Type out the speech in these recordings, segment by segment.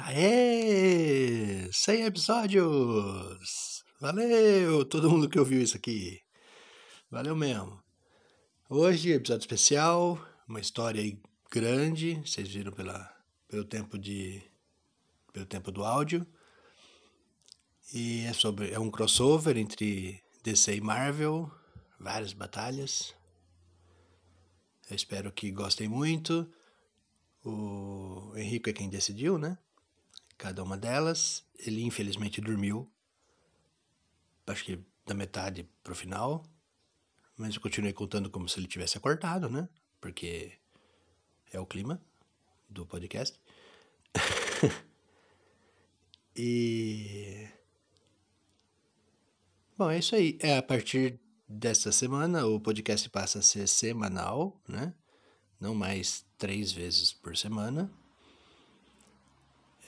Aê! 100 episódios! Valeu! Todo mundo que ouviu isso aqui. Valeu mesmo. Hoje, episódio especial, uma história grande, vocês viram pela, pelo tempo de pelo tempo do áudio. E é sobre é um crossover entre DC e Marvel, várias batalhas. Eu espero que gostem muito. O Henrique é quem decidiu, né? Cada uma delas. Ele infelizmente dormiu. Acho que da metade pro final. Mas eu continuei contando como se ele tivesse acordado, né? Porque é o clima do podcast. e. Bom, é isso aí. É a partir desta semana o podcast passa a ser semanal, né? Não mais três vezes por semana.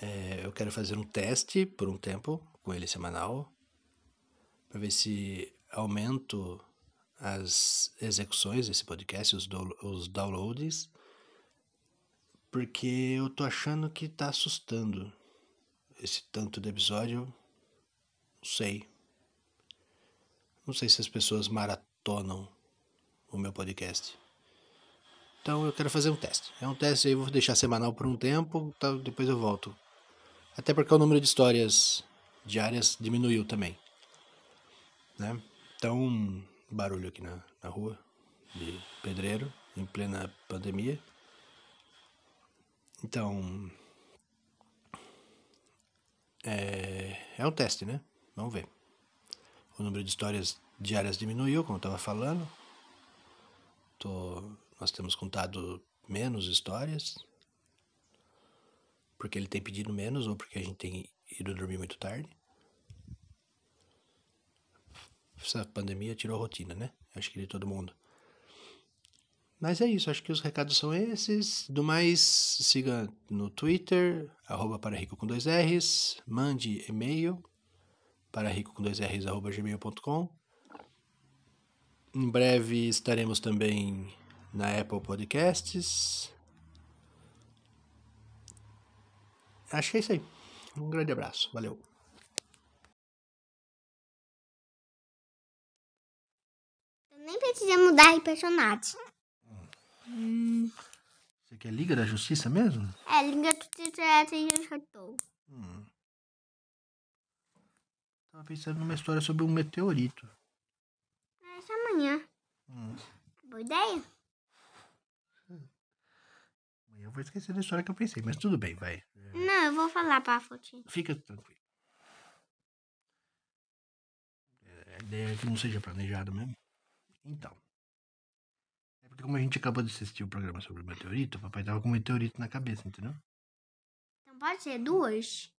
É, eu quero fazer um teste por um tempo com ele semanal para ver se aumento as execuções desse podcast, os, do, os downloads, porque eu tô achando que tá assustando esse tanto de episódio. Não sei. Não sei se as pessoas maratonam o meu podcast. Então eu quero fazer um teste. É um teste aí, vou deixar semanal por um tempo, tá, depois eu volto. Até porque o número de histórias diárias diminuiu também. Né? Então, barulho aqui na, na rua de pedreiro, em plena pandemia. Então, é, é um teste, né? Vamos ver. O número de histórias diárias diminuiu, como eu estava falando. Tô, nós temos contado menos histórias. Porque ele tem pedido menos ou porque a gente tem ido dormir muito tarde. Essa pandemia tirou a rotina, né? Acho que de todo mundo. Mas é isso, acho que os recados são esses. Do mais, siga no Twitter, arroba para rico com dois R's, mande e-mail para rico com dois R's, arroba gmail.com. Em breve estaremos também na Apple Podcasts. Acho que é isso aí. Um grande abraço. Valeu. Nem precisa mudar de personagem. Hum. Você quer Liga da Justiça mesmo? É, Liga da Justiça é e eu já tô. Hum. Tava pensando numa história sobre um meteorito. É essa amanhã. Hum. Boa ideia? Amanhã eu vou esquecer da história que eu pensei, mas tudo bem, vai. Não, eu vou falar pra Fotinha. Fica tranquilo. É, A ideia é que não seja planejado mesmo. Então. É porque como a gente acabou de assistir o programa sobre o meteorito, o papai tava com um meteorito na cabeça, entendeu? Então pode ser duas?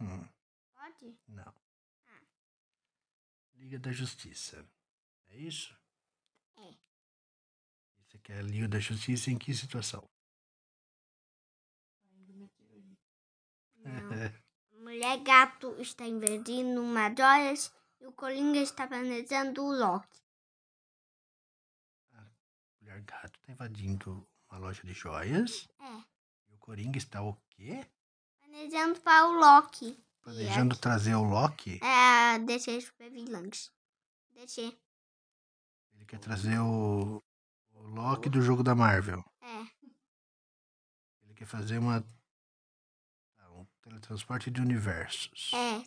Hum, Pode? não. Liga da Justiça. É isso? É. Você quer a Liga da Justiça em que situação? Não. Mulher Gato está investindo uma joias e o Coringa está planejando o Loki. Mulher Gato tá invadindo uma loja de joias. É. E o Coringa está o quê? Planejando para o Loki. Planejando trazer o Loki. É a DC Super Vilãs. DC. Ele quer trazer o, o Loki do jogo da Marvel. É. Ele quer fazer uma. Teletransporte de universos. É.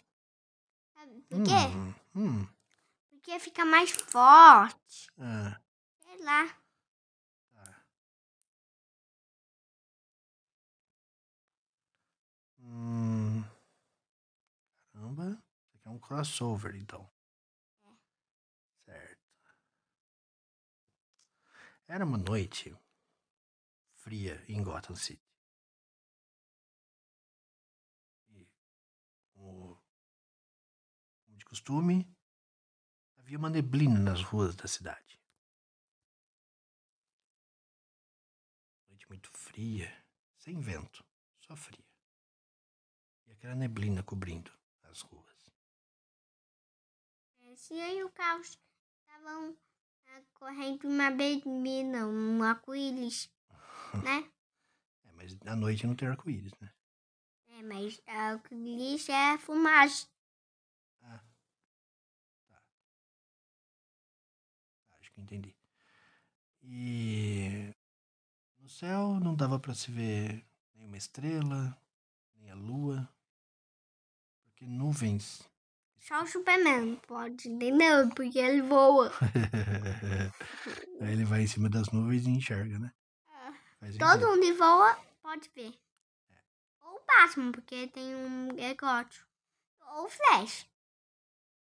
Sabe por quê? Hum, hum, Porque fica mais forte. ah, Sei lá. tá. Hum, caramba. Isso aqui é um crossover, então. Certo. Era uma noite fria em Gotham City. Costume, havia uma neblina nas ruas da cidade. Noite muito fria, sem vento, só fria. E aquela neblina cobrindo as ruas. Se eu e o Caos estavam ah, correndo uma bebida, um arco-íris, né? É, mas à noite não tem arco-íris, né? É, mas diz é fumagem. Entendi. E no céu não dava para se ver nenhuma estrela, nem a lua, porque nuvens. Só o Superman pode, entendeu? Porque ele voa. Aí ele vai em cima das nuvens e enxerga, né? Faz Todo mundo que voa pode ver. Ou o Batman, porque tem um negócio. Ou o Flash.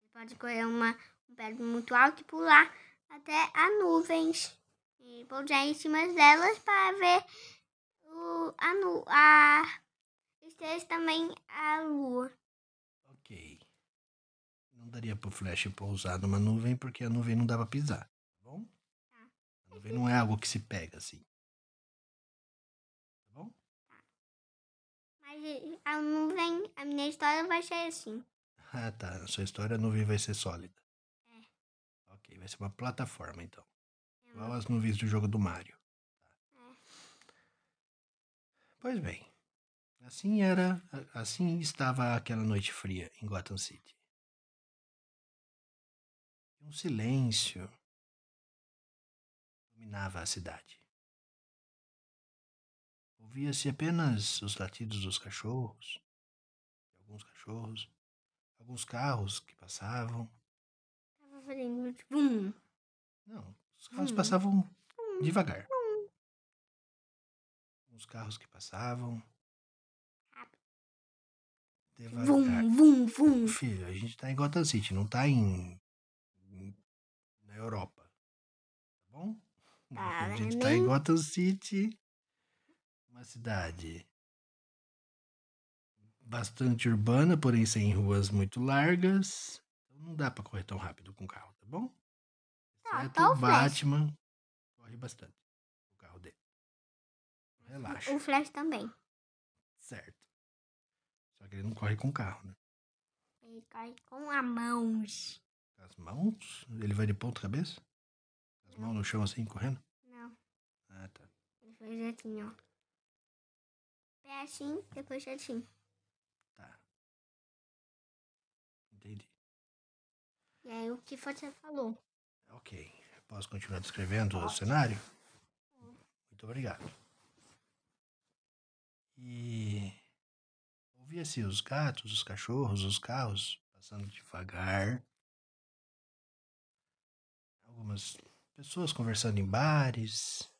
Ele pode correr uma, um prédio muito alto e pular até as nuvens. E pousar em cima delas para ver o, a, nu, a estrelas também a lua. Ok. Não daria pro Flash pousar numa nuvem porque a nuvem não dá pra pisar, tá bom? Tá. A nuvem não é algo que se pega assim. Tá bom? Mas a nuvem, a minha história vai ser assim. Ah, tá. Na sua história a nuvem vai ser sólida. Vai ser uma plataforma então. É Igual as nuvens do jogo do Mario. É. Pois bem. Assim era, assim estava aquela noite fria em Gotham City. Um silêncio dominava a cidade. Ouvia-se apenas os latidos dos cachorros, de alguns cachorros, alguns carros que passavam. Fazendo tipo. Não, os carros passavam devagar. Os carros que passavam. Devagar. Vum, vum, vum. Filho, a gente tá em Gotham City, não tá em. em- na Europa. Tá bom? Tá, a gente né? tá em Gotham City, uma cidade bastante urbana, porém sem ruas muito largas. Não dá pra correr tão rápido com o carro, tá bom? Tá, Exceto tá o o Flash. Batman, corre bastante o carro dele. Relaxa. O Flash também. Certo. Só que ele não corre com o carro, né? Ele cai com a mãos. Com as mãos, ele vai de ponta cabeça? As mãos no chão assim, correndo? Não, Ah, tá. ele fez assim, ó. Pé assim, depois assim. Aí o que você falou? Ok. Posso continuar descrevendo o cenário? Muito obrigado. E ouvia-se os gatos, os cachorros, os carros passando devagar. Algumas pessoas conversando em bares.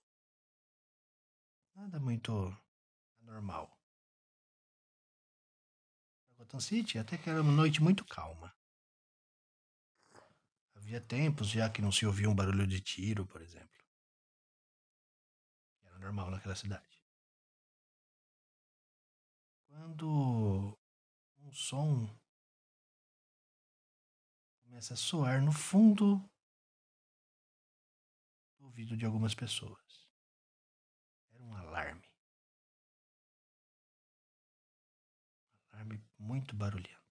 Nada muito anormal. Gotham City até que era uma noite muito calma. Havia tempos já que não se ouvia um barulho de tiro, por exemplo. Era normal naquela cidade. Quando um som começa a soar no fundo do ouvido de algumas pessoas. Era um alarme. Um alarme muito barulhento.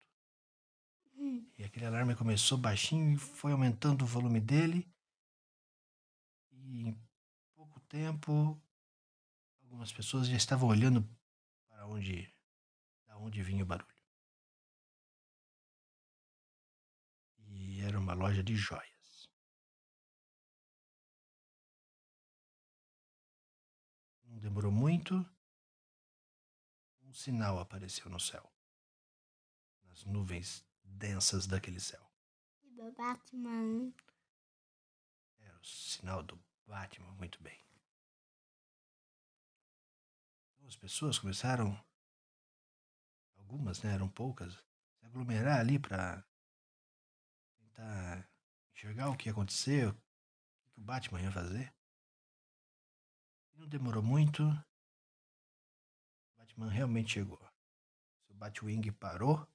E aquele alarme começou baixinho e foi aumentando o volume dele. E em pouco tempo, algumas pessoas já estavam olhando para onde, da onde vinha o barulho. E era uma loja de joias. Não demorou muito. Um sinal apareceu no céu. Nas nuvens densas daquele céu. e do Batman. Era o sinal do Batman, muito bem. Então, as pessoas começaram, algumas, né, eram poucas, se aglomerar ali para tentar enxergar o que ia acontecer, o que o Batman ia fazer. Não demorou muito. O Batman realmente chegou. O Batwing parou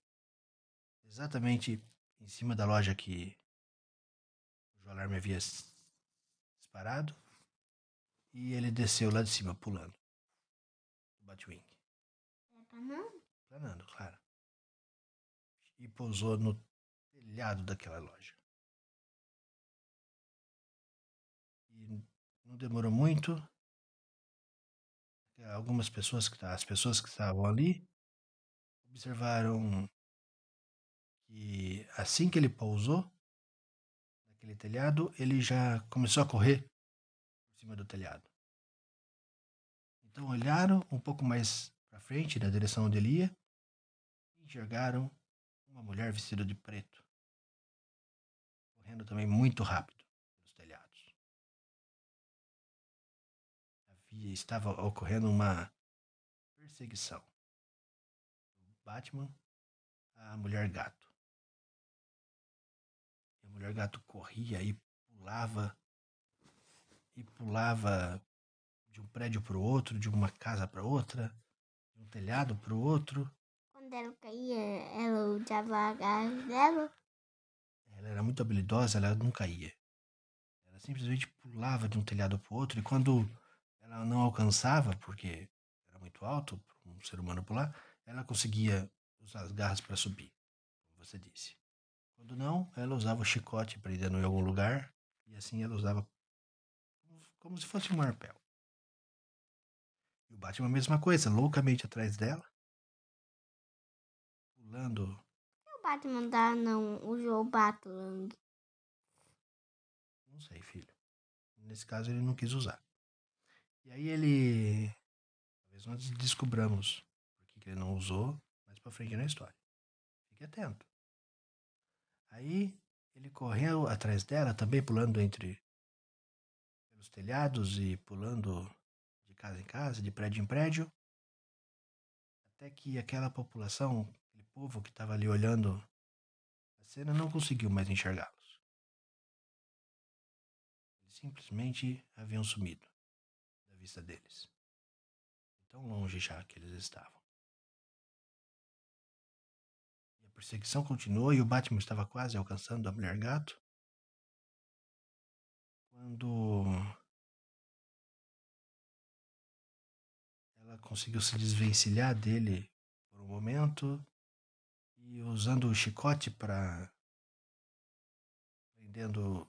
exatamente em cima da loja que o alarme havia disparado. E ele desceu lá de cima, pulando. O Batwing. É pra não? Planando, claro. E pousou no telhado daquela loja. E não demorou muito. Algumas pessoas que tá- as pessoas que estavam ali observaram que assim que ele pousou naquele telhado, ele já começou a correr por cima do telhado. Então olharam um pouco mais para frente, na direção onde ele ia, e enxergaram uma mulher vestida de preto, correndo também muito rápido pelos telhados. Havia, estava ocorrendo uma perseguição. Batman, a mulher gato. Mulher gato corria e pulava e pulava de um prédio para o outro, de uma casa para outra, de um telhado para o outro. Quando ela caía, ela usava a garra dela. Ela era muito habilidosa, ela não caía. Ela simplesmente pulava de um telhado para o outro e quando ela não alcançava, porque era muito alto para um ser humano pular, ela conseguia usar as garras para subir, como você disse. Quando não, ela usava o chicote prendendo em algum lugar e assim ela usava como se fosse um arpel. E o Batman a mesma coisa, loucamente atrás dela. Pulando. O Batman da não usou o Batman. Não sei, filho. Nesse caso ele não quis usar. E aí ele. Talvez nós descobramos por que ele não usou mais pra frente na história. Fique atento. Aí ele correu atrás dela, também pulando entre pelos telhados e pulando casa em casa, de prédio em prédio, até que aquela população, aquele povo que estava ali olhando a cena, não conseguiu mais enxergá-los. Eles simplesmente haviam sumido da vista deles. Tão longe já que eles estavam. Perseguição continuou e o Batman estava quase alcançando a mulher gato. Quando Ela conseguiu se desvencilhar dele por um momento e usando o chicote para prendendo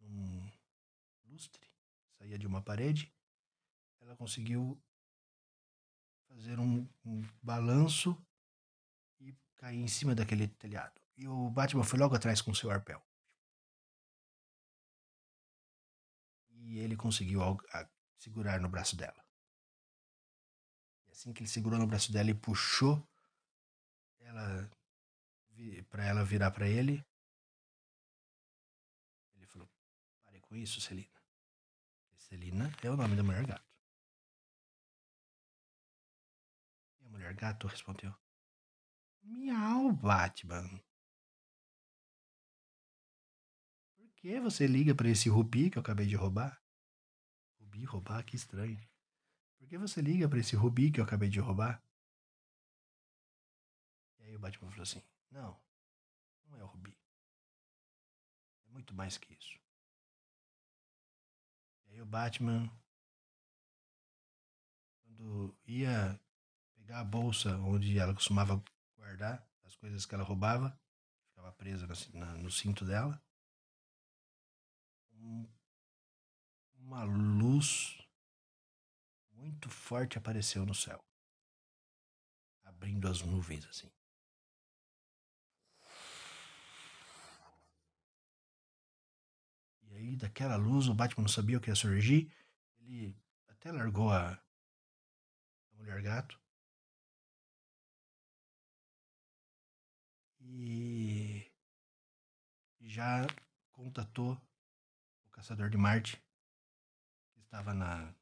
um lustre, saía de uma parede, ela conseguiu fazer um, um balanço cair em cima daquele telhado. E o Batman foi logo atrás com seu arpel. E ele conseguiu segurar no braço dela. Assim que ele segurou no braço dela e puxou ela para ela virar para ele, ele falou: "Pare com isso, Celina." Celina é o nome da mulher gato. E a mulher gato respondeu: Miau, Batman. Por que você liga para esse rubi que eu acabei de roubar? Rubi roubar? Que estranho. Por que você liga para esse rubi que eu acabei de roubar? E aí o Batman falou assim: Não, não é o rubi. É muito mais que isso. E aí o Batman, quando ia pegar a bolsa onde ela costumava guardar as coisas que ela roubava, ficava presa no, na, no cinto dela, um, uma luz muito forte apareceu no céu, abrindo as nuvens assim. E aí, daquela luz, o Batman não sabia o que ia surgir. Ele até largou a, a mulher gato. E já contatou o caçador de Marte, que estava na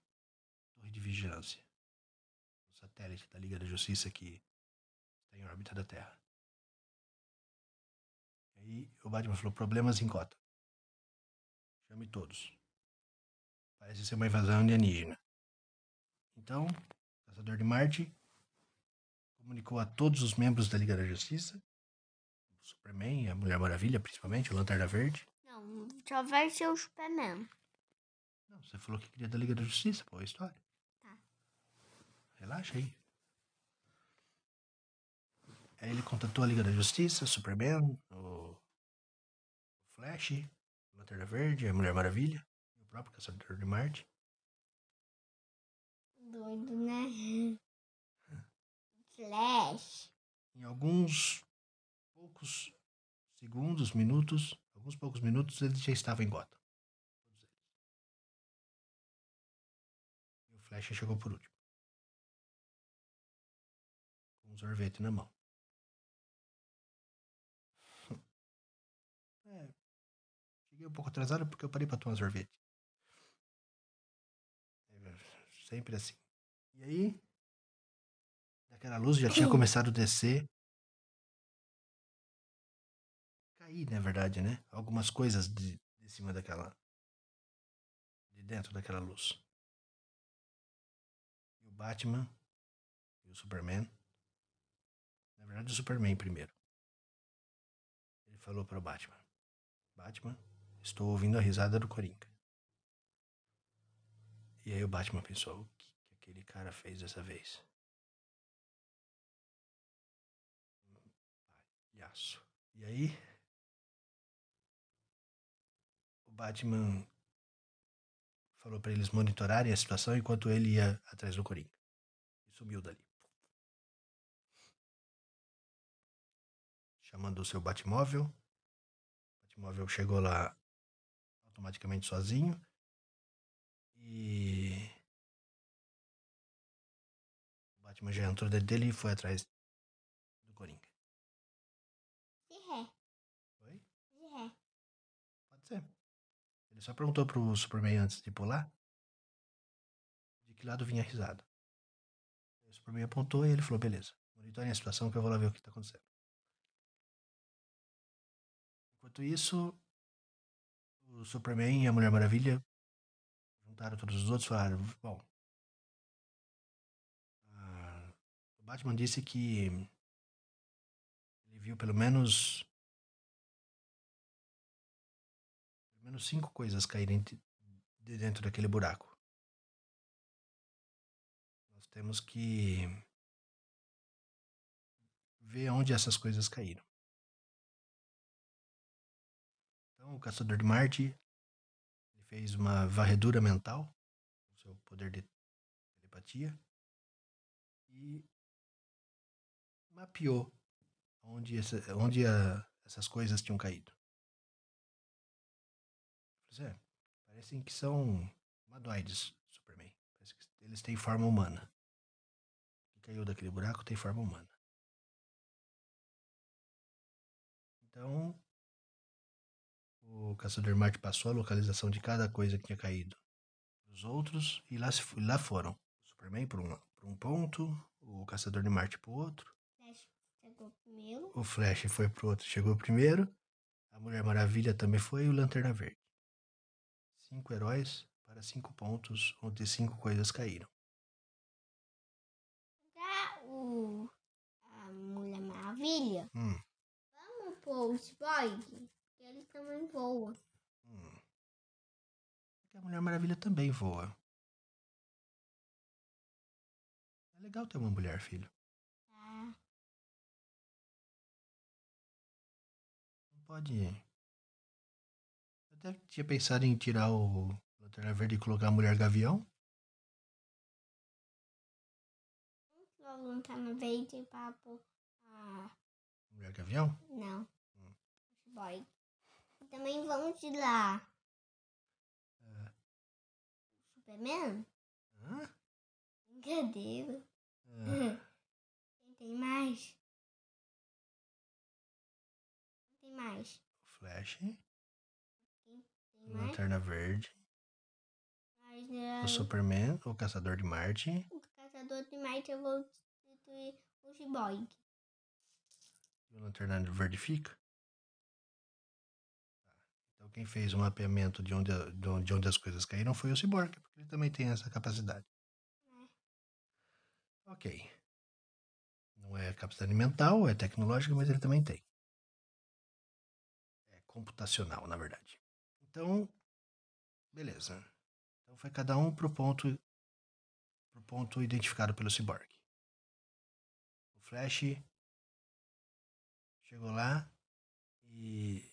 torre de vigilância. O satélite da Liga da Justiça que está em órbita da Terra. E aí o Batman falou: problemas em cota. Chame todos. Parece ser uma invasão alienígena. Então, o Caçador de Marte comunicou a todos os membros da Liga da Justiça, Superman, a Mulher Maravilha, principalmente, o Lanterna Verde. Não, só vai ser o Superman. Não, você falou que queria da Liga da Justiça, pô, a história. Relaxa aí. Aí ele contatou a Liga da Justiça, Superman, o Flash, a Lanterna Verde, a Mulher Maravilha, o próprio Caçador de Marte. Doido, né? Flash. Em alguns poucos segundos, minutos, alguns poucos minutos, ele já estava em Gotham. E o Flash chegou por último. Com um sorvete na mão. É, cheguei um pouco atrasado porque eu parei para tomar sorvete. É, sempre assim. E aí, daquela luz já tinha começado a descer cair, na verdade, né? Algumas coisas de, de cima daquela. de dentro daquela luz. E o Batman e o Superman. Na verdade, o Superman primeiro. Ele falou para o Batman: Batman, estou ouvindo a risada do Coringa. E aí o Batman pensou: o que, que aquele cara fez dessa vez? Palhaço. E aí Batman falou para eles monitorarem a situação enquanto ele ia atrás do Coringa. E sumiu dali. Chamando o seu Batmóvel. O Batmóvel chegou lá automaticamente sozinho. E. O Batman já entrou dentro dele e foi atrás do Coringa. De ré. Oi? De ré. Pode ser. Ele só perguntou pro Superman antes de pular de que lado vinha a risada. O Superman apontou e ele falou: beleza, monitorem a situação que eu vou lá ver o que está acontecendo. Enquanto isso, o Superman e a Mulher Maravilha juntaram todos os outros e falaram: bom. o Batman disse que ele viu pelo menos menos cinco coisas caírem de dentro daquele buraco. Nós temos que ver onde essas coisas caíram. Então, o Caçador de Marte fez uma varredura mental, com seu poder de telepatia, e mapeou onde, essa, onde a, essas coisas tinham caído. Pois é. Parecem que são humanoides, Superman. Parece que eles têm forma humana. Quem caiu daquele buraco tem forma humana. Então, o Caçador Marte passou a localização de cada coisa que tinha caído os outros e lá, lá foram. O Superman para um, um ponto, o Caçador de Marte para o outro. O Flash foi para o outro, chegou primeiro. A Mulher Maravilha também foi e o Lanterna Verde. Cinco heróis para cinco pontos, onde cinco coisas caíram. Já o. A Mulher Maravilha. Hum. Vamos pôr os Cyborg, que eles também voam. Hum. A Mulher Maravilha também voa. É legal ter uma mulher, filho. Tá. Não pode até tinha pensado em tirar o Lanterna Verde e colocar a Mulher Gavião. A Lanterna Verde pôr a... Mulher Gavião? Não. Hum. Boy. E também vamos tirar... É. Superman? Hã? Brincadeira. É. Quem tem mais? Quem tem mais? Flash. Mais? Lanterna Verde. Mas, é, O Superman. O Caçador de Marte. o caçador de Marte eu vou substituir o Cyborg. E o Lanterna Verde fica. Tá. Então quem fez o mapeamento de onde, de onde, de onde as coisas caíram foi o Cyborg, porque ele também tem essa capacidade. Ok. Não é capacidade mental, é tecnológica, mas ele também tem. É computacional, na verdade. Então, beleza. Então foi cada um pro ponto pro ponto identificado pelo Cyborg. O Flash chegou lá e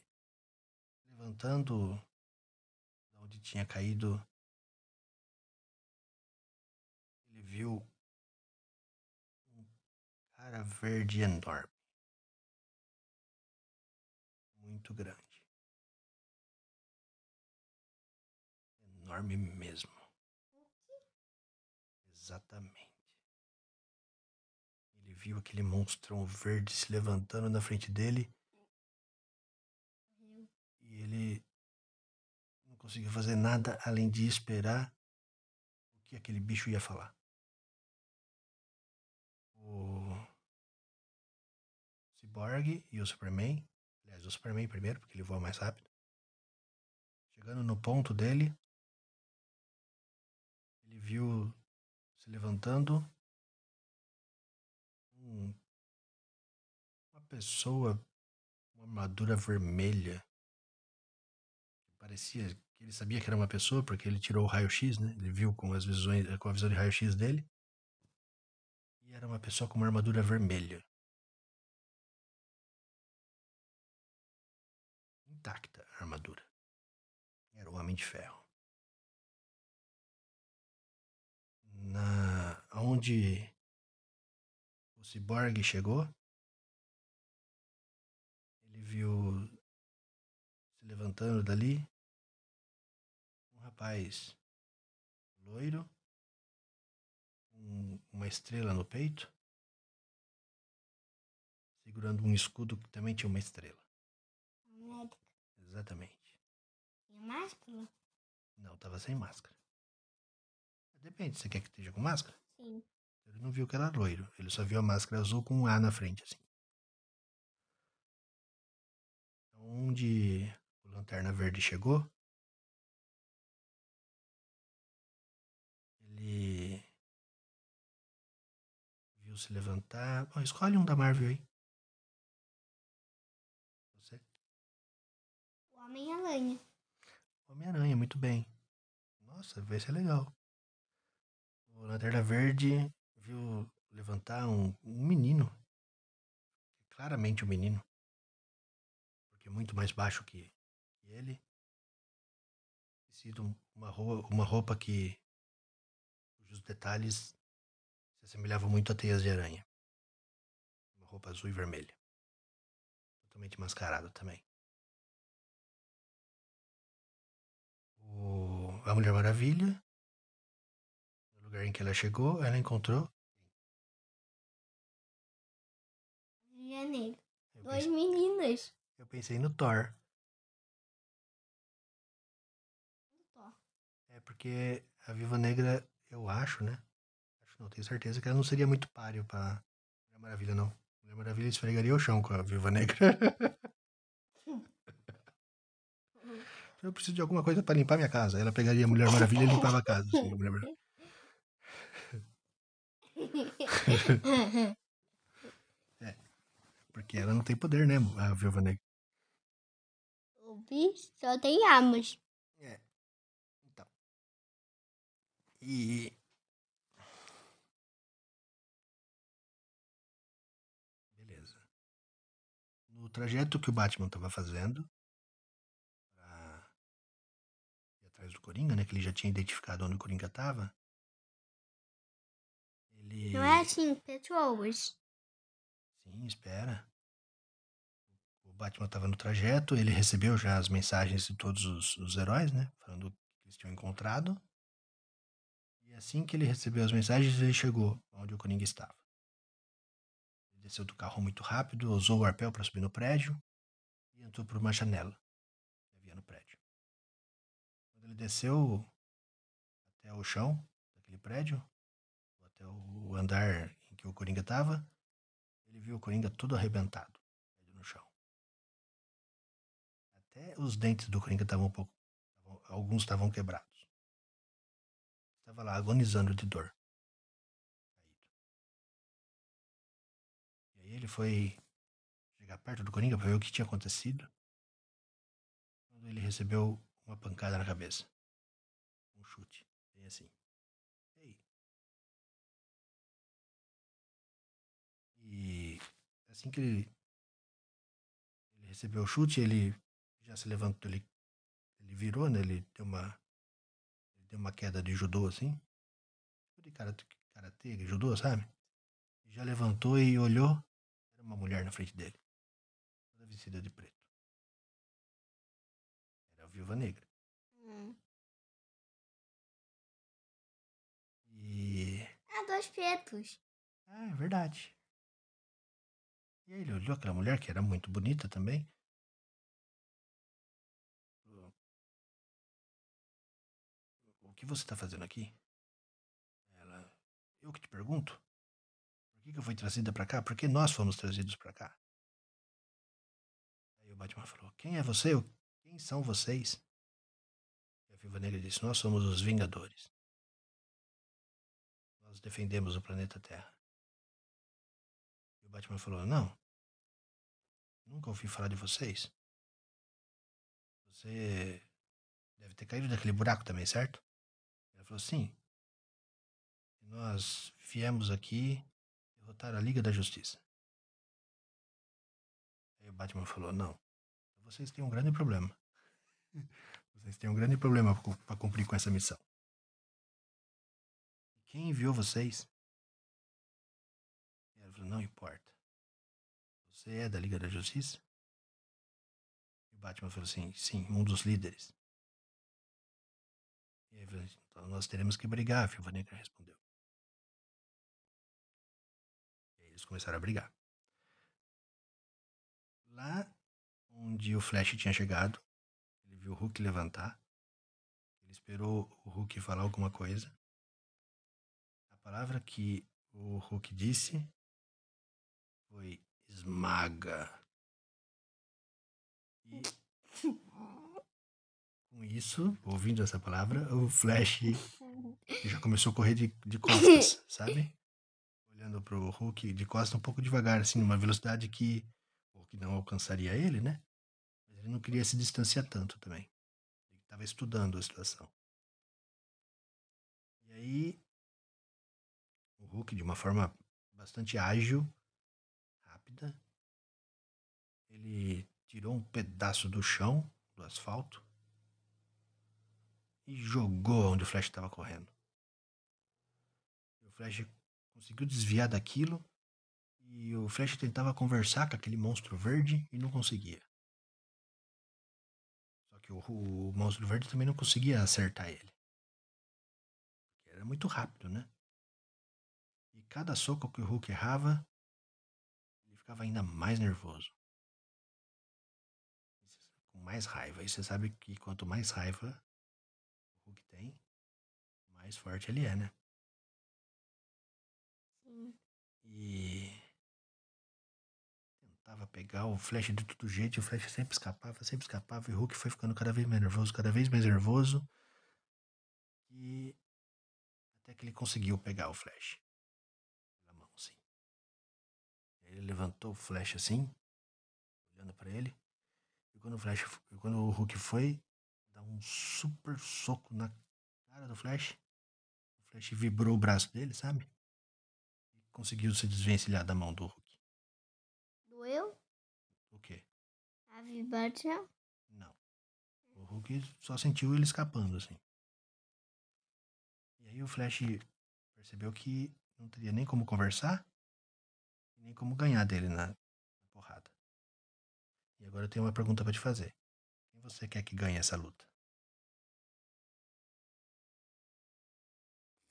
levantando de onde tinha caído, ele viu um cara verde enorme. muito grande. Enorme mesmo. Exatamente. Ele viu aquele monstrão verde se levantando na frente dele. E ele não conseguiu fazer nada além de esperar o que aquele bicho ia falar. O Cyborg e o Superman, aliás, o Superman primeiro, porque ele voa mais rápido. Chegando no ponto dele, ele viu se levantando um, uma pessoa uma armadura vermelha. Parecia que ele sabia que era uma pessoa porque ele tirou o raio-x, né? Ele viu com as visões, com a visão de raio-x dele. E era uma pessoa com uma armadura vermelha. Intacta a armadura. Era o Homem de Ferro. Na onde o ciborgue chegou, ele viu se levantando dali um rapaz loiro, com uma estrela no peito, segurando um escudo que também tinha uma estrela. Exatamente. E máscara? Não, tava sem máscara. Depende, você quer que esteja com máscara? Sim. Ele não viu que era loiro, ele só viu a máscara azul com um A na frente, assim. Onde o Lanterna Verde chegou, ele viu se levantar. Bom, escolhe um da Marvel aí. Você? O Homem-Aranha. Homem-Aranha, muito bem. Nossa, vai ser legal. O Lanterna Verde viu levantar um, um menino. Claramente um menino. Porque é muito mais baixo que, que ele. Vestido uma roupa, uma roupa que. cujos detalhes se assemelhavam muito a teias de aranha. Uma roupa azul e vermelha. Totalmente mascarado também. O, a Mulher Maravilha, lugar em que ela chegou, ela encontrou. Eu Duas pensei, meninas. eu pensei no Thor. Thor. É porque a Viva Negra, eu acho, né? Acho não, tenho certeza que ela não seria muito páreo pra Mulher Maravilha, não. Mulher Maravilha esfregaria o chão com a Viva Negra. eu preciso de alguma coisa pra limpar minha casa. Ela pegaria a Mulher Maravilha e limpava a casa. assim, a Mulher Maravilha. Porque ela não tem poder, né? A Viúva Negra. o bicho só tem armas. É. Então. E. Beleza. No trajeto que o Batman tava fazendo pra ir atrás do Coringa, né? Que ele já tinha identificado onde o Coringa tava. Ele. Não é assim, pessoas. Sim, espera. O Batman estava no trajeto, ele recebeu já as mensagens de todos os, os heróis, né? Falando que eles tinham encontrado. E assim que ele recebeu as mensagens, ele chegou onde o Coringa estava. Ele desceu do carro muito rápido, usou o arpel para subir no prédio e entrou por uma janela que havia no prédio. Quando ele desceu até o chão daquele prédio, andar em que o Coringa estava, ele viu o Coringa todo arrebentado, no chão. Até os dentes do Coringa estavam um pouco. alguns estavam quebrados. Estava lá agonizando de dor. E aí ele foi chegar perto do Coringa para ver o que tinha acontecido. Quando ele recebeu uma pancada na cabeça. Um chute. E assim que ele, ele recebeu o chute, ele já se levantou, ele, ele virou, né? Ele deu uma. Ele deu uma queda de judô assim. De karate, karatê, judô, sabe? E já levantou e olhou. Era uma mulher na frente dele. Toda vestida de preto. Viúva Negra. Hum. E. Ah, dois pretos. Ah, é verdade. E aí ele olhou aquela mulher que era muito bonita também. O que você está fazendo aqui? Ela. Eu que te pergunto? Por que, que eu fui trazida para cá? Por que nós fomos trazidos para cá? Aí o Batman falou: Quem é você? Quem são vocês? E a Viúva Negra disse: Nós somos os Vingadores. Nós defendemos o planeta Terra. Batman falou: Não. Nunca ouvi falar de vocês. Você deve ter caído daquele buraco também, certo? Ela falou: Sim. Nós viemos aqui derrotar a Liga da Justiça. Aí o Batman falou: Não. Vocês têm um grande problema. Vocês têm um grande problema para cumprir com essa missão. Quem enviou vocês? Não importa. Você é da Liga da Justiça? E o Batman falou assim: Sim, um dos líderes. E falou, então nós teremos que brigar, a Viúva Negra respondeu. E aí eles começaram a brigar. Lá onde o Flash tinha chegado, ele viu o Hulk levantar. Ele esperou o Hulk falar alguma coisa. A palavra que o Hulk disse foi esmaga. E com isso, ouvindo essa palavra, o Flash já começou a correr de, de costas, sabe? Olhando pro Hulk de costas um pouco devagar, assim, numa velocidade que o Hulk não alcançaria ele, né? Mas ele não queria se distanciar tanto também. Ele estava estudando a situação. E aí, o Hulk, de uma forma bastante ágil, ele tirou um pedaço do chão, do asfalto, e jogou onde o Flash estava correndo. O Flash conseguiu desviar daquilo e o Flash tentava conversar com aquele monstro verde e não conseguia. Só que o, o monstro verde também não conseguia acertar ele. Era muito rápido, né? E cada soco que o Hulk errava, ele ficava ainda mais nervoso. Mais raiva. E você sabe que quanto mais raiva o Hulk tem, mais forte ele é, né? Sim. E tentava pegar o Flash de todo jeito, e o Flash sempre escapava, sempre escapava, e o Hulk foi ficando cada vez mais nervoso, cada vez mais nervoso. E até que ele conseguiu pegar o Flash pela mão, assim. Ele levantou o Flash assim, olhando para ele. Quando o Flash, quando o Hulk foi dar um super soco na cara do Flash, o Flash vibrou o braço dele, sabe? E conseguiu se desvencilhar da mão do Hulk. Doeu? O quê? A vibração? Não. O Hulk só sentiu ele escapando, assim. E aí o Flash percebeu que não teria nem como conversar, nem como ganhar dele na. E agora eu tenho uma pergunta para te fazer. Quem você quer que ganhe essa luta?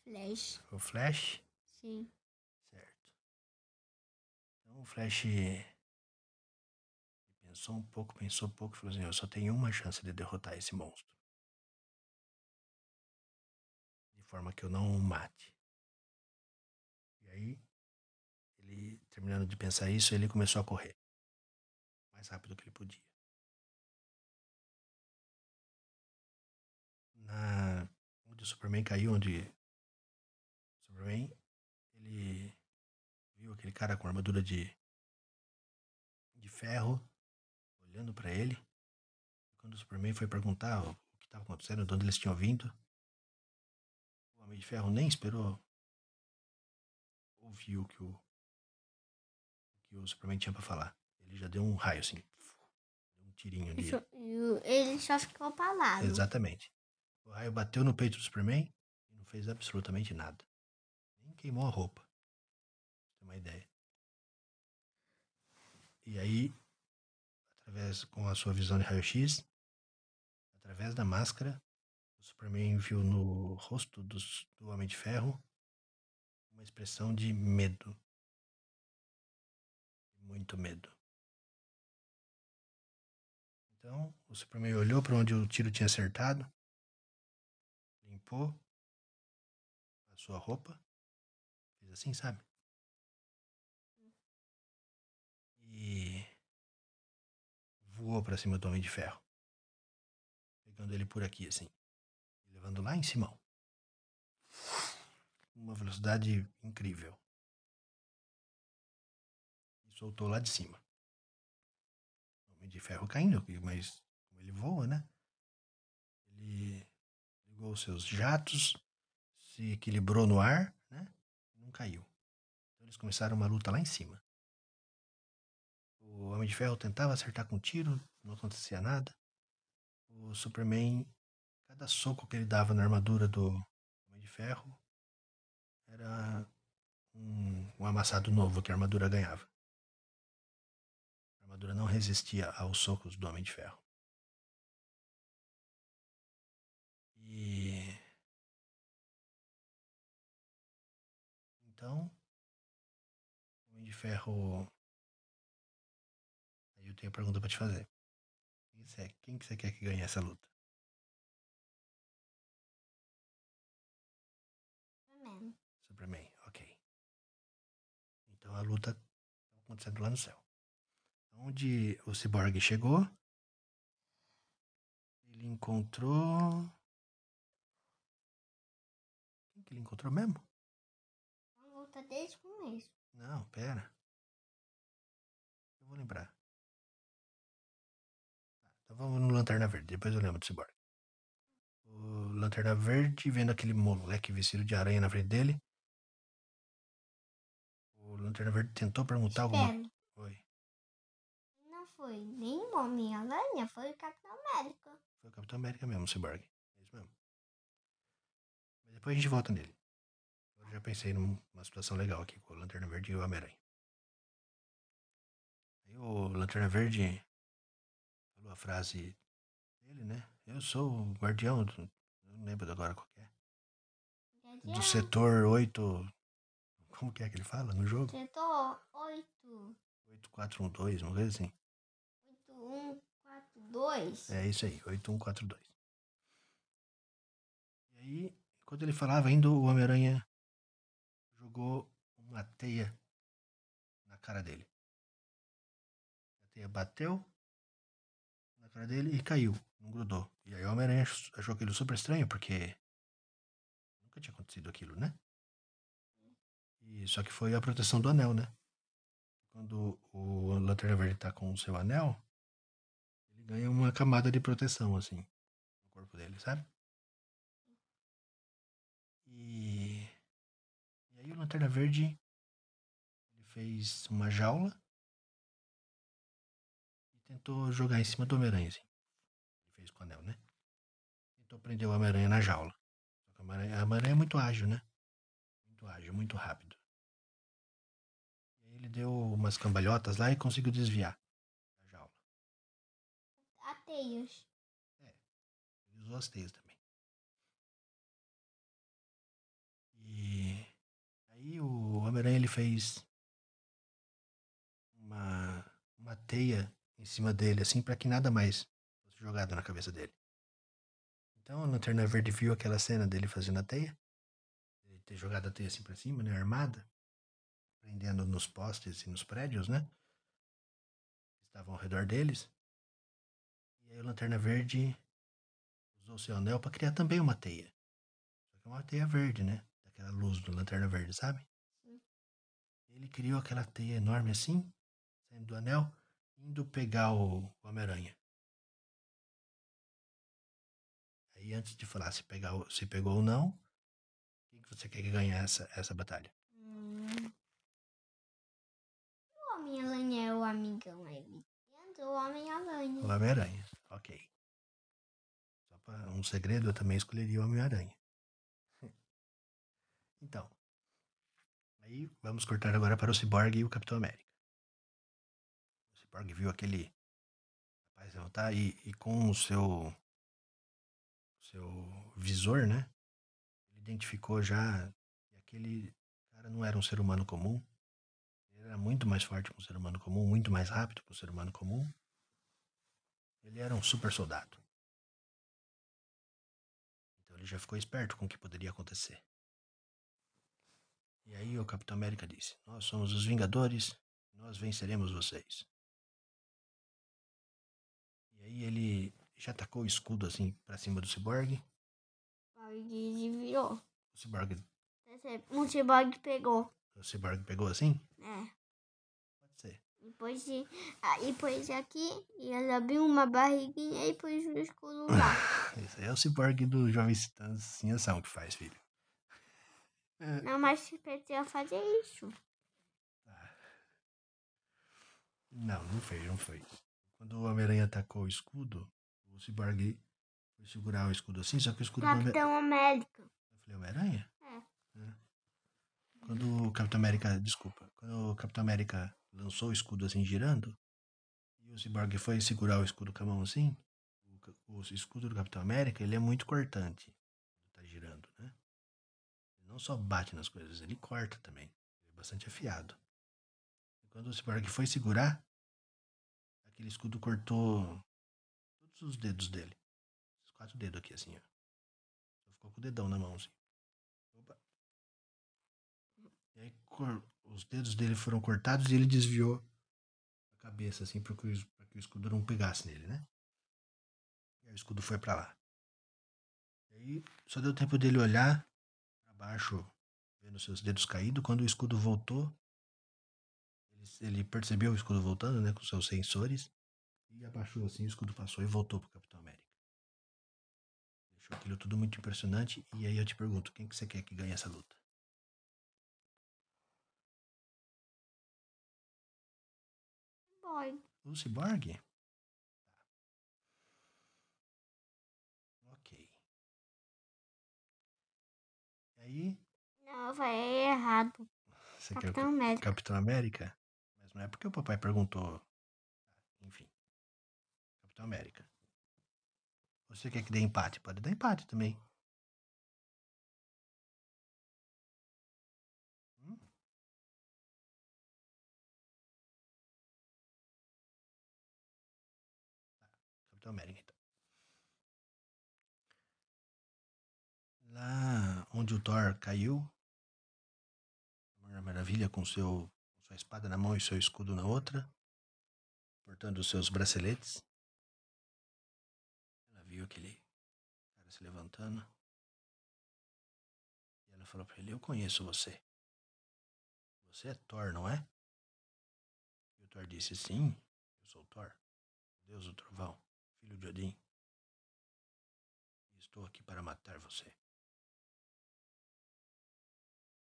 Flash. O Flash? Sim. Certo. Então o Flash pensou um pouco, pensou um pouco e falou assim: Eu só tenho uma chance de derrotar esse monstro. De forma que eu não o mate. E aí, ele, terminando de pensar isso, ele começou a correr. O mais rápido que ele podia. Na, onde o Superman caiu, onde o Superman ele viu aquele cara com armadura de, de ferro olhando para ele. Quando o Superman foi perguntar o que estava acontecendo, de onde eles tinham vindo, o Homem de Ferro nem esperou ouvir o que o, o que o Superman tinha para falar. Ele já deu um raio assim, um tirinho o- Ele só ficou parado. Exatamente. O raio bateu no peito do Superman e não fez absolutamente nada. Nem queimou a roupa. Ter uma ideia. E aí, através com a sua visão de raio-x, através através da máscara, o Superman viu no rosto do, do Homem de Ferro uma expressão de medo. Muito medo. Então, o Superman olhou para onde o tiro tinha acertado, limpou a sua roupa, fez assim, sabe? E voou para cima do Homem de Ferro, pegando ele por aqui assim, levando lá em cima. Uma velocidade incrível. E soltou lá de cima. Homem de Ferro caindo, mas ele voa, né? Ele ligou seus jatos, se equilibrou no ar, né? Não caiu. Então eles começaram uma luta lá em cima. O Homem de Ferro tentava acertar com tiro, não acontecia nada. O Superman, cada soco que ele dava na armadura do Homem de Ferro era um, um amassado novo que a armadura ganhava armadura não resistia aos socos do Homem de Ferro. E. Então. O Homem de Ferro. Aí eu tenho a pergunta para te fazer. Quem que você quer que ganhe essa luta? Superman. Superman, ok. Então a luta está acontecendo lá no céu. Onde o Cyborg chegou, ele encontrou. Quem que ele encontrou mesmo? Luta desde o começo. Não, pera. Eu vou lembrar. Tá, então vamos no Lanterna Verde, depois eu lembro do Cyborg. O Lanterna Verde vendo aquele moleque vestido de aranha na frente dele. O Lanterna Verde tentou perguntar Espera. alguma foi nem o Homem-Aranha, foi o Capitão América. Foi o Capitão América mesmo, o Cyborg. É isso mesmo. Mas depois a gente volta nele. Eu já pensei numa situação legal aqui com o Lanterna Verde e o Homem-Aranha. Aí o Lanterna Verde falou a frase dele, né? Eu sou o guardião do. Não lembro agora qual é. Do setor 8. Como que é que ele fala no jogo? Setor 8. 8412, uma coisa assim. 8142. É isso aí, 8142. E aí, enquanto ele falava ainda, o Homem-Aranha jogou uma teia na cara dele. A teia bateu na cara dele e caiu, não grudou. E aí o Homem-Aranha ach- achou aquilo super estranho, porque nunca tinha acontecido aquilo, né? E só que foi a proteção do anel, né? Quando o Lanterna Verde tá com o seu anel, ganha uma camada de proteção, assim, no corpo dele, sabe? E, e aí o Lanterna Verde ele fez uma jaula e tentou jogar em cima do Homem-Aranha, assim. Ele fez com o anel, né? Tentou prender o Homem-Aranha na jaula. A Homem-Aranha é muito ágil, né? Muito ágil, muito rápido. Ele deu umas cambalhotas lá e conseguiu desviar. Ateios. Ele usou as teias também. E aí o Homem-Aranha ele fez uma, uma teia em cima dele, assim, para que nada mais fosse jogado na cabeça dele. Então a Lanterna Verde viu aquela cena dele fazendo a teia, ele ter jogado a teia assim pra cima, né, armada, prendendo nos postes e nos prédios, né, estavam ao redor deles. E o Lanterna Verde usou seu anel para criar também uma teia. Só que é uma teia verde, né? Daquela luz do lanterna verde, sabe? Sim. Ele criou aquela teia enorme assim, saindo do anel, indo pegar o Homem-Aranha. Aí antes de falar se, pegar, se pegou ou não, quem que você quer que ganhe essa, essa batalha? Hum. O Homem-Aranha é o amigão aí. Dentro o Homem-Aranha. O Homem-Aranha, ok. Só para um segredo, eu também escolheria o Homem-Aranha. Então, aí vamos cortar agora para o Cyborg e o Capitão América. O Cyborg viu aquele rapaz levantar e, e com o seu seu visor, né? Ele identificou já que aquele cara não era um ser humano comum. Ele era muito mais forte que um ser humano comum, muito mais rápido que um ser humano comum. Ele era um super soldado. Então ele já ficou esperto com o que poderia acontecer. E aí o Capitão América disse: Nós somos os Vingadores, nós venceremos vocês. E aí ele já tacou o escudo assim pra cima do Cyborg. E virou. O Cyborg, O Cyborg pegou. o Cyborg pegou assim? É. Ser. Depois de. Aí pôs aqui e ela abriu uma barriguinha e pôs o escudo lá. Esse aí é o Cyborg do Jovem Titãs em ação que faz, filho. Não, mas você precisa fazer isso. Não, não fez, não foi. Quando o Homem-Aranha atacou o escudo, o Cyborg foi segurar o escudo assim, só que o escudo do Capitão América. Eu falei, Homem-Aranha? É. É. Quando o Capitão América, desculpa, quando o Capitão América lançou o escudo assim girando, e o Cyborg foi segurar o escudo com a mão assim, o, o escudo do Capitão América, ele é muito cortante. Tá girando, né? Ele não só bate nas coisas, ele corta também. Ele é bastante afiado. E quando o Cyborg foi segurar, aquele escudo cortou todos os dedos dele. Os quatro dedos aqui, assim, ó. Ficou com o dedão na mão, assim. Opa. E aí os dedos dele foram cortados e ele desviou a cabeça, assim, para que, o- que o escudo não pegasse nele, né? E o escudo foi pra lá. E aí só deu tempo dele olhar pra baixo, vendo seus dedos caídos. Quando o escudo voltou, ele, ele percebeu o escudo voltando, né, com seus sensores. E abaixou assim, o escudo passou e voltou pro Capitão América. Deixou aquilo tudo muito impressionante. E aí eu te pergunto, quem que você quer que ganhe essa luta? Cyborg? Tá. Ok. E aí, Não, eu falei errado. você quer Capitão América. Capitão América? Mas não é porque o papai perguntou. Enfim. Capitão América. Você quer que dê empate? Pode dar empate também. Lá onde o Thor caiu, Maravilha com seu sua espada na mão e seu escudo na outra, portando os seus braceletes. Ela viu aquele cara se levantando. E ela falou pra ele: Eu conheço você. Você é Thor, não é? E o Thor disse: Sim, eu sou Thor, deus do trovão, filho de Odin. Estou aqui para matar você.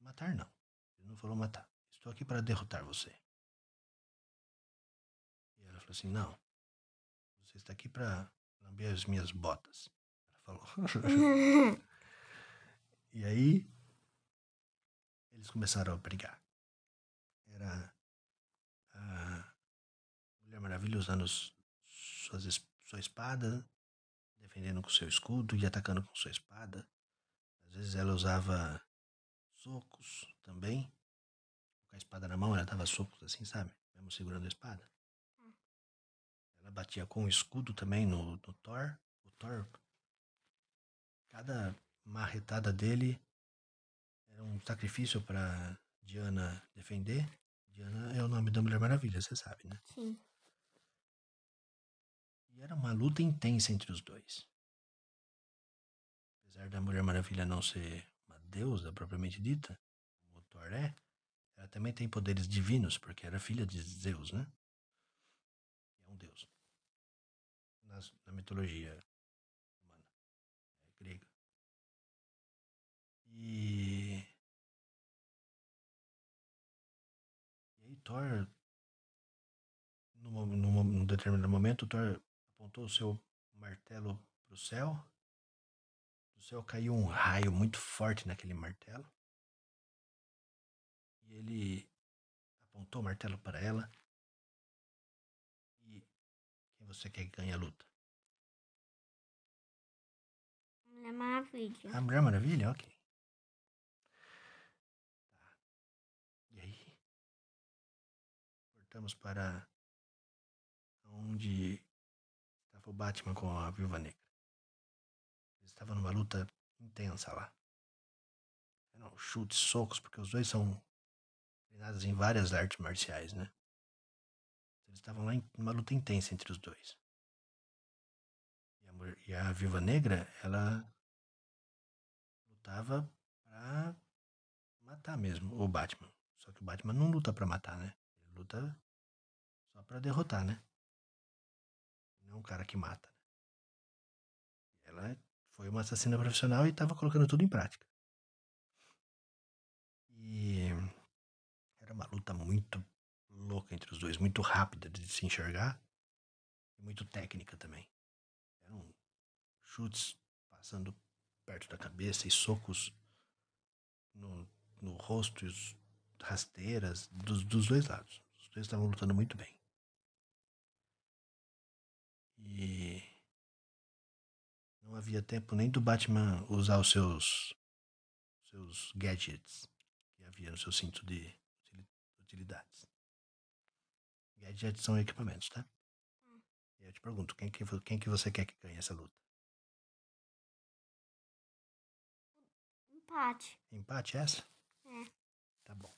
Matar não. Ele não falou matar. Estou aqui para derrotar você. E ela falou assim: Não. Você está aqui para lamber as minhas botas. Ela falou. e aí. Eles começaram a brigar. Era a Mulher Maravilha usando suas, sua espada, defendendo com seu escudo e atacando com sua espada. Às vezes ela usava socos também. Com a espada na mão, ela dava socos assim, sabe? Mesmo segurando a espada. Ela batia com o escudo também no, no Thor. O Thor, cada marretada dele era um sacrifício para Diana defender. Diana é o nome da Mulher Maravilha, você sabe, né? Sim. E era uma luta intensa entre os dois. Apesar da Mulher Maravilha não ser deusa propriamente dita, como o Thor é, ela também tem poderes divinos, porque era filha de Zeus, né? É um deus. Nas- na mitologia humana, é, grega. E. E aí, Thor num, num, num determinado momento, Thor apontou o seu martelo para o céu. Céu caiu um raio muito forte naquele martelo. E ele apontou o martelo para ela. E quem você quer que ganhe a luta? Mulher Maravilha. A Mulher Maravilha? Ok. Tá. E aí? Voltamos para onde estava o Batman com a Viúva Negra. Eles estavam numa luta intensa lá. Eram chutes, socos, porque os dois são treinados em várias artes marciais, né? Eles estavam lá em uma luta intensa entre os dois. E a, e a Viúva Negra, ela lutava pra matar mesmo o Batman. Só que o Batman não luta pra matar, né? Ele luta só pra derrotar, né? Não é um cara que mata. Né? Ela foi uma assassina profissional e estava colocando tudo em prática. E era uma luta muito louca entre os dois, muito rápida de se enxergar e muito técnica também. Eram chutes passando perto da cabeça e socos no, no rosto e rasteiras dos, dos dois lados. Os dois estavam lutando muito bem. E não havia tempo nem do Batman usar os seus seus gadgets que havia no seu cinto de utilidades. Gadgets são equipamentos, tá? Hum. E eu te pergunto, quem que, quem que você quer que ganhe essa luta? Empate. Empate essa? É. Tá bom.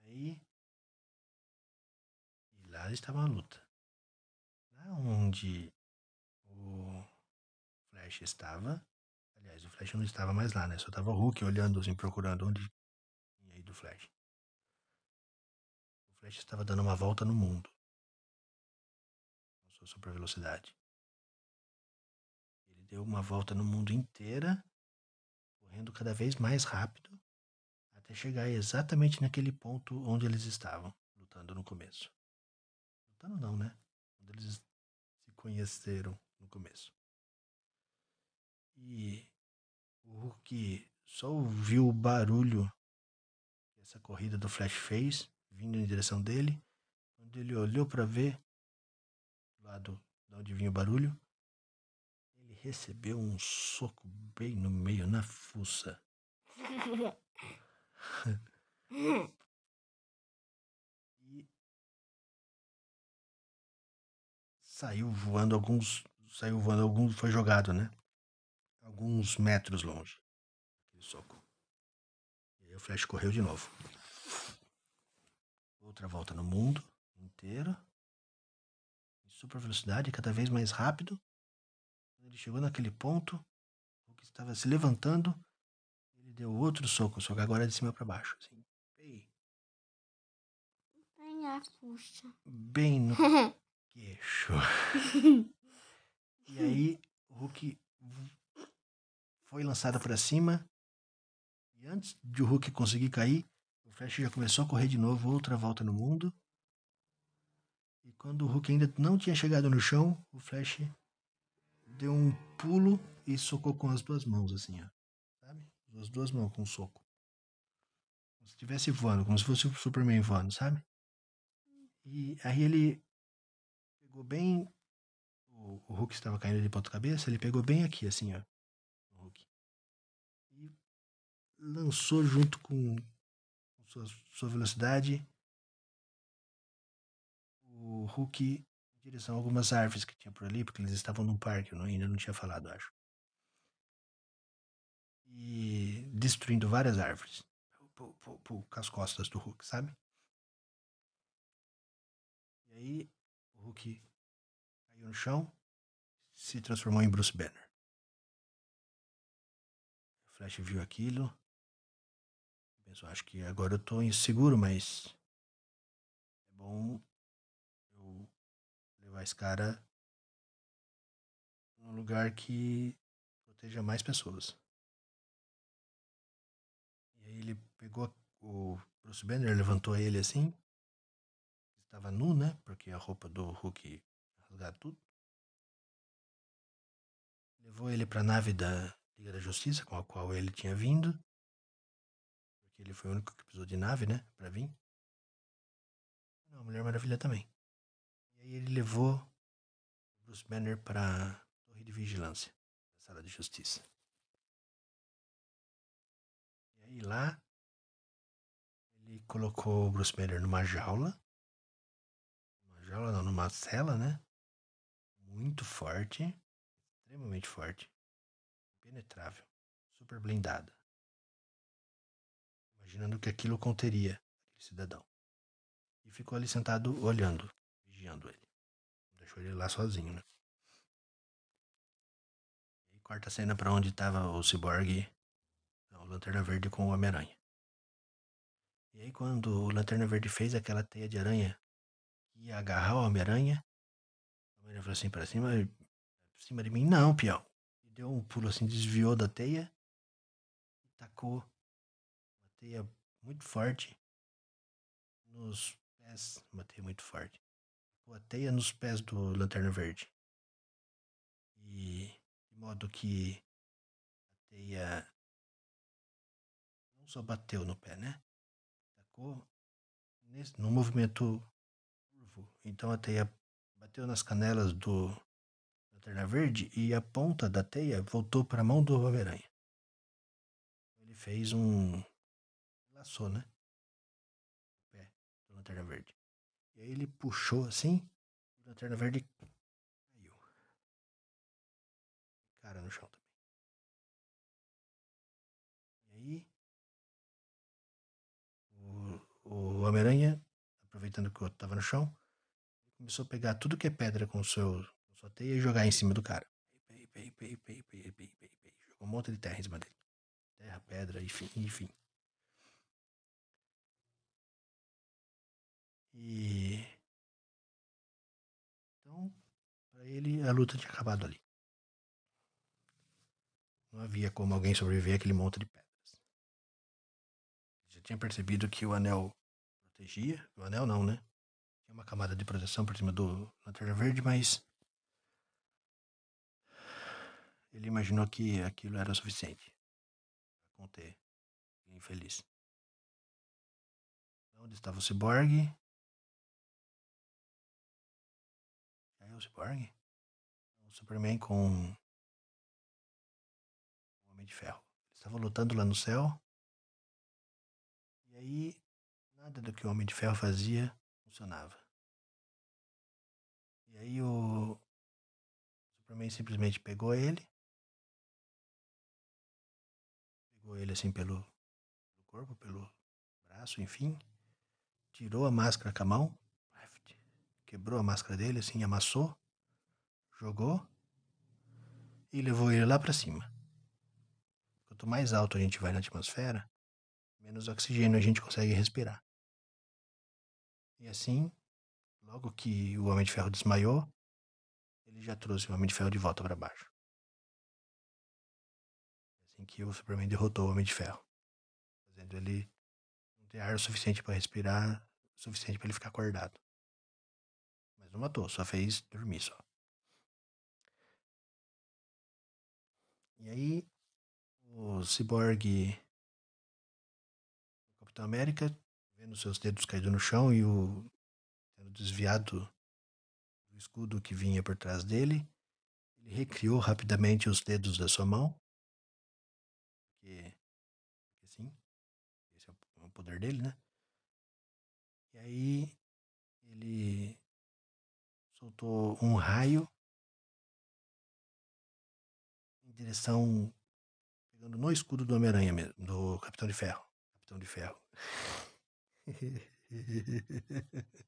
Aí. E lá estava a luta. Lá onde Flash estava. Aliás, o Flash não estava mais lá, né? Só estava o Hulk olhando assim, procurando onde tinha ido o Flash. O Flash estava dando uma volta no mundo. Com sua super velocidade deu uma volta no mundo inteira, correndo cada vez mais rápido, até chegar exatamente naquele ponto onde eles estavam, lutando no começo. Lutando não, né? Onde eles se conheceram no começo. E o Hulk só ouviu o barulho que essa corrida do Flash fez, vindo em direção dele. Quando ele olhou para ver do lado de onde vinha o barulho, recebeu um soco bem no meio, na fuça. e saiu voando alguns. Saiu voando alguns. Foi jogado, né? Alguns metros longe. Aquele soco. E aí o Flash correu de novo. Outra volta no mundo inteiro. Em super velocidade, cada vez mais rápido. Quando ele chegou naquele ponto, o que estava se levantando, ele deu outro soco, só que agora é de cima para baixo. Assim, bem, bem a fuxa. Bem no queixo. e aí, o Hulk foi lançado para cima. E antes de o Hulk conseguir cair, o Flash já começou a correr de novo, outra volta no mundo. E quando o Hulk ainda não tinha chegado no chão, o Flash deu um pulo e socou com as duas mãos, assim, ó. Sabe? As duas mãos com um soco. Como se estivesse voando, como se fosse o Superman voando, sabe? E aí ele pegou bem. O, o Hulk estava caindo de ponta cabeça, ele pegou bem aqui, assim, ó. Lançou junto com, sua, sua velocidade. O Hulk direção a algumas árvores que tinha por ali, porque eles estavam num parque, eu não, ainda não tinha falado, acho. E destruindo várias árvores. Com as costas do Hulk, sabe? E aí o Hulk caiu no chão, se transformou em Bruce Banner. O Flash viu aquilo. Pensou, acho que agora eu tô inseguro, mas é bom levar esse cara num lugar que proteja mais pessoas. E aí ele pegou o Bruce Banner, levantou ele assim. Estava nu, né? Porque a roupa do Hulk rasgado tudo. Levou ele para a nave da Liga da Justiça, com a qual ele tinha vindo. Ele foi o único que precisou de nave, né? Pra vir. Não, a Mulher Maravilha também. E aí ele levou Bruce Banner para Torre de vigilância da sala de justiça. E aí lá ele colocou o Bruce Banner numa jaula. Uma jaula não, numa cela, né? Muito forte. Extremamente forte. Impenetrável. Super blindada. Imaginando que aquilo conteria aquele cidadão. E ficou ali sentado olhando, vigiando ele. Deixou ele lá sozinho, né? E corta a cena pra onde tava o Cyborg, não, o Lanterna Verde com o Homem-Aranha. E aí quando o Lanterna Verde fez aquela teia de aranha que ia agarrar o Homem-Aranha, o Homem-Aranha falou assim pra cima, pra cima de mim, não, pião. E deu um pulo assim, desviou da teia e tacou uma teia muito forte nos pés, uma teia muito forte. A teia nos pés do Lanterna Verde. E de modo que a teia não só bateu no pé, né? Tacou nesse, num movimento curvo. Então a teia bateu nas canelas do Lanterna Verde e a ponta da teia voltou para a mão do Homem-Aranha. Ele fez um. Laçou, né? O pé do Lanterna Verde. E aí ele puxou assim, Lanterna Verde caiu. Cara no chão também. E aí. O, o Homem-Aranha, aproveitando que o outro tava no chão, começou a pegar tudo que é pedra com, seu, com sua teia e jogar em cima do cara. Pei, pei, pei, pei, pei, pei, pei, pei. Jogou um monte de terra em cima dele. Terra, pedra, enfim, enfim. E. Então, para ele, a luta tinha acabado ali. Não havia como alguém sobreviver àquele monte de pedras. Já tinha percebido que o anel protegia. O anel não, né? Tinha uma camada de proteção por cima do Lanterna Verde, mas. Ele imaginou que aquilo era o suficiente para conter infeliz. Onde estava o Cyborg? É o Cyborg? O Superman com o Homem de Ferro. Eles estavam lutando lá no céu. E aí, nada do que o Homem de Ferro fazia funcionava. E aí o Superman simplesmente pegou ele. Pegou ele assim pelo, pelo corpo, pelo braço, enfim. Tirou a máscara com a mão. Quebrou a máscara dele, assim, amassou. Jogou. E levou ele lá para cima. Quanto mais alto a gente vai na atmosfera, menos oxigênio a gente consegue respirar. E assim, logo que o Homem de Ferro desmaiou, ele já trouxe o Homem de Ferro de volta para baixo. Assim que o Superman derrotou o Homem de Ferro, fazendo ele não ter ar o suficiente para respirar, o suficiente para ele ficar acordado. Não matou, só fez dormir só. E aí, o Cyborg, o Capitão América, vendo seus dedos caídos no chão e o tendo desviado do escudo que vinha por trás dele, ele recriou rapidamente os dedos da sua mão. Porque, porque sim, esse é o poder dele, né? E aí ele soltou um raio em direção pegando no escudo do Homem-Aranha mesmo, do Capitão de Ferro. Capitão de Ferro.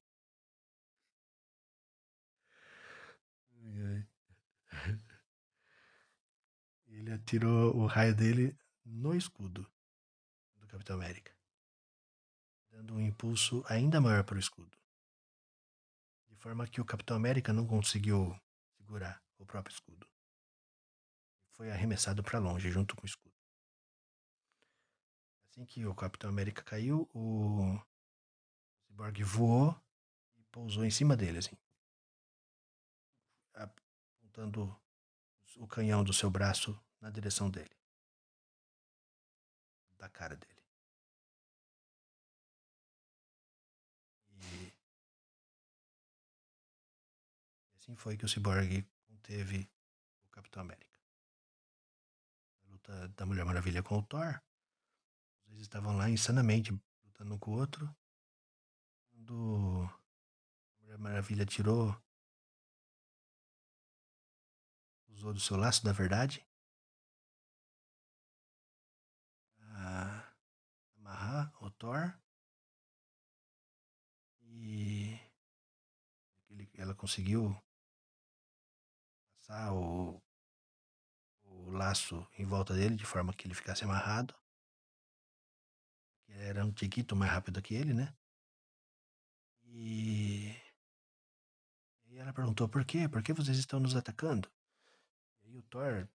Ele atirou o raio dele no escudo do Capitão América, dando um impulso ainda maior para o escudo. De forma que o Capitão América não conseguiu segurar o próprio escudo. Foi arremessado para longe junto com o escudo. Assim que o Capitão América caiu, o Cyborg voou e pousou em cima dele, assim. Apontando o canhão do seu braço na direção dele. Da cara dele. Assim foi que o Cyborg conteve o Capitão América. A luta da Mulher Maravilha com o Thor. Dois estavam lá insanamente lutando um com o outro. Quando a Mulher Maravilha tirou. Usou do seu laço da verdade. A amarrar o Thor. E ela conseguiu passar o, o laço em volta dele de forma que ele ficasse amarrado. Ele era um tiquito mais rápido que ele, né? E... e ela perguntou por quê? Por que vocês estão nos atacando? E aí o Thor,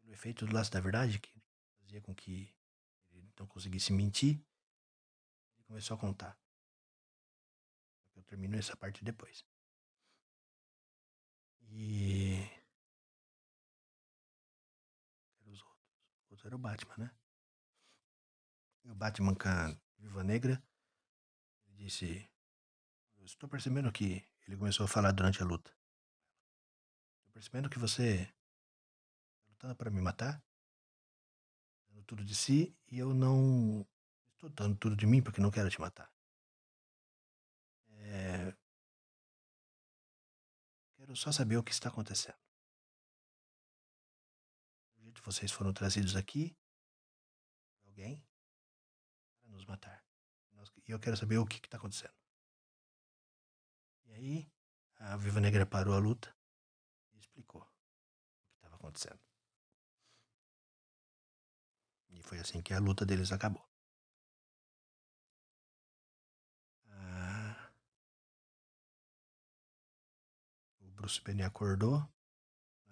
pelo efeito do laço da verdade, que fazia com que ele não conseguisse mentir, ele começou a contar. Eu termino essa parte depois. E. Era os outros. O outro era o Batman, né? E o Batman com a Viva Negra. Ele disse. Eu estou percebendo que. Ele começou a falar durante a luta. Estou percebendo que você. Está lutando para me matar. Dando tudo de si. E eu não. Estou dando tudo de mim porque não quero te matar. Quero só saber o que está acontecendo. Vocês foram trazidos aqui, alguém, para nos matar. E eu quero saber o que está acontecendo. E aí, a Viva Negra parou a luta e explicou o que estava acontecendo. E foi assim que a luta deles acabou. Bruce Banner acordou.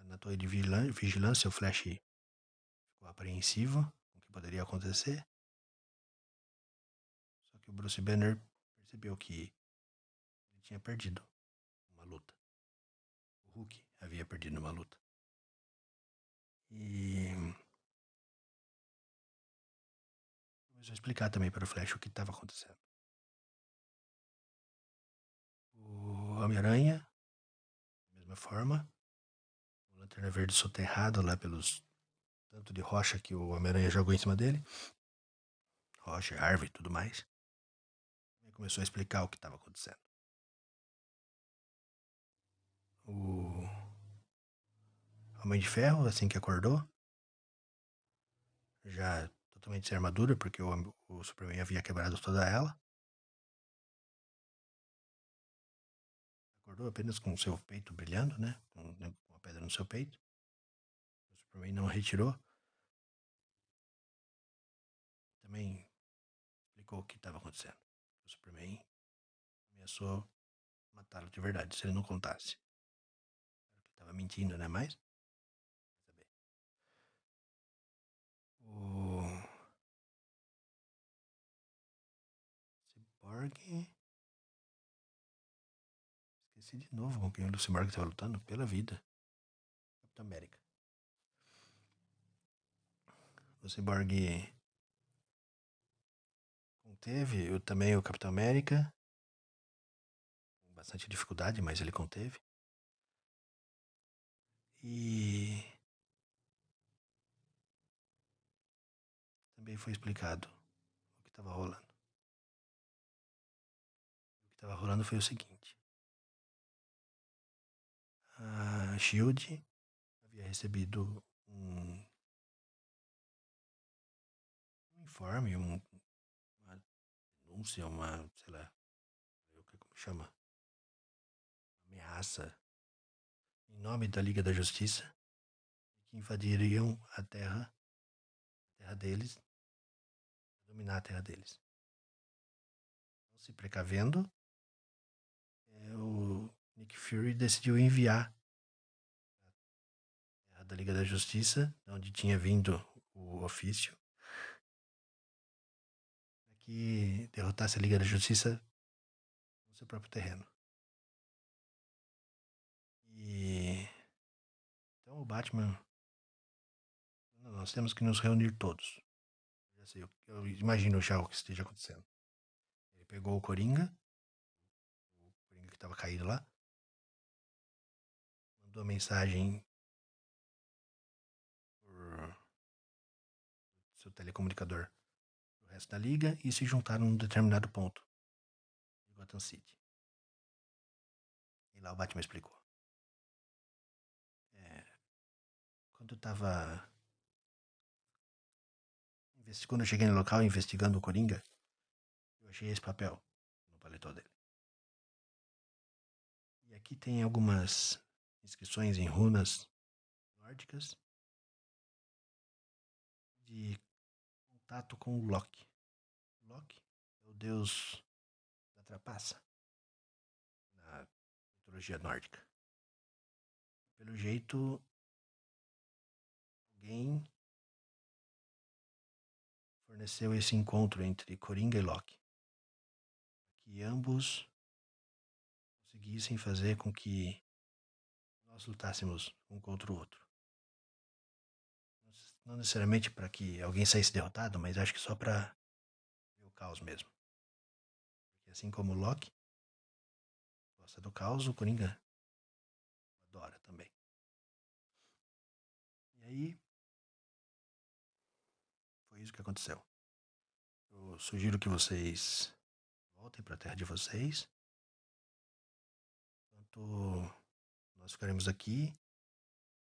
Na torre de vigilância, o Flash ficou apreensivo com o que poderia acontecer. Só que o Bruce Banner percebeu que ele tinha perdido uma luta. O Hulk havia perdido uma luta. E começou a explicar também para o Flash o que estava acontecendo. O Homem-Aranha mesma forma. O Lanterna Verde soterrado lá pelos tanto de rocha que o Homem-Aranha jogou em cima dele. Rocha, árvore e tudo mais. E começou a explicar o que estava acontecendo. O Homem de Ferro, assim que acordou, já totalmente sem armadura, porque o, o Superman havia quebrado toda ela. Acordou apenas com o seu peito brilhando, né? Com né, uma pedra no seu peito. O Superman não retirou. Também explicou o que estava acontecendo. O Superman ameaçou matá-lo de verdade se ele não contasse. Ele estava mentindo, né? Mas. O. Cyborg esqueci de novo com quem o Morgan estava lutando pela vida. Capitão América. O Cyborg conteve eu, também o Capitão América. Com bastante dificuldade, mas ele conteve. E também foi explicado o que estava rolando. O que estava rolando foi o seguinte a Shield havia recebido um, um informe, um, uma denúncia, uma, sei lá, que como chama? Ameaça em nome da Liga da Justiça que invadiriam a terra, a terra deles, dominar a terra deles. Então, se precavendo, é, o Nick Fury decidiu enviar a da Liga da Justiça, onde tinha vindo o ofício, que derrotasse a Liga da Justiça no seu próprio terreno. E então o Batman, nós temos que nos reunir todos. Eu, sei, eu imagino já o que esteja acontecendo. Ele pegou o Coringa, o Coringa que estava caído lá, mandou mensagem por seu telecomunicador do resto da liga e se juntaram num determinado ponto de Gotham City. E lá o Batman explicou. É, quando eu tava. Quando eu cheguei no local investigando o Coringa, eu achei esse papel no paletó dele. E aqui tem algumas inscrições em runas nórdicas de contato com o Loki. Loki é o deus da trapaça na mitologia nórdica. Pelo jeito, alguém forneceu esse encontro entre Coringa e Loki. Que ambos conseguissem fazer com que nós lutássemos um contra o outro. Não necessariamente para que alguém saísse derrotado, mas acho que só para o caos mesmo. Porque assim como o Loki gosta do caos, o Coringa adora também. E aí foi isso que aconteceu. Eu sugiro que vocês voltem para a terra de vocês. Enquanto nós ficaremos aqui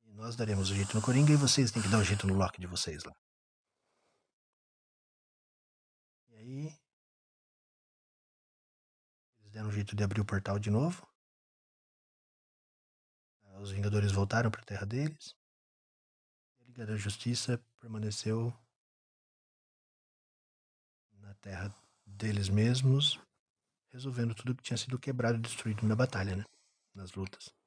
e nós daremos o jeito no Coringa e vocês têm que dar o jeito no Loki de vocês lá. E aí. Eles deram um jeito de abrir o portal de novo. Os Vingadores voltaram para a terra deles. E a Liga da Justiça permaneceu na terra deles mesmos, resolvendo tudo que tinha sido quebrado e destruído na batalha, né? Nas lutas.